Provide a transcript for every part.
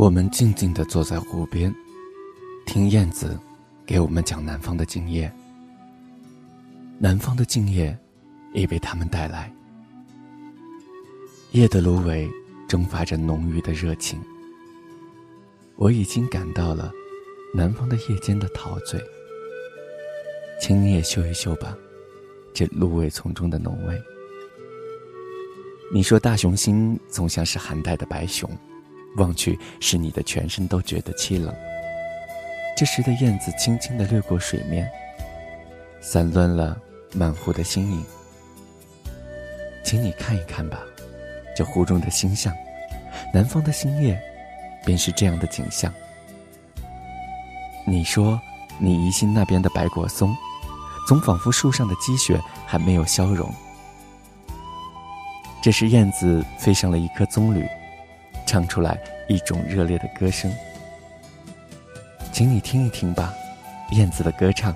我们静静地坐在湖边，听燕子给我们讲南方的静夜。南方的静夜，已被他们带来。夜的芦苇蒸发着浓郁的热情，我已经感到了南方的夜间的陶醉。请你也嗅一嗅吧，这芦苇丛中的浓味。你说大雄心总像是寒带的白熊。望去，使你的全身都觉得凄冷。这时的燕子轻轻地掠过水面，散乱了满湖的星影。请你看一看吧，这湖中的星象，南方的星夜，便是这样的景象。你说，你疑心那边的白果松，总仿佛树上的积雪还没有消融。这时，燕子飞上了一棵棕榈。唱出来一种热烈的歌声，请你听一听吧，燕子的歌唱。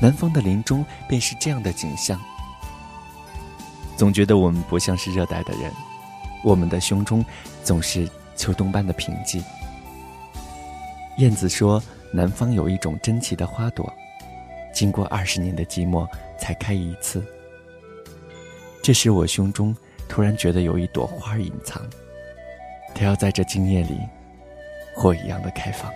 南方的林中便是这样的景象。总觉得我们不像是热带的人，我们的胸中总是秋冬般的平静。燕子说，南方有一种珍奇的花朵，经过二十年的寂寞才开一次。这时我胸中突然觉得有一朵花隐藏。它要在这今夜里，火一样的开放。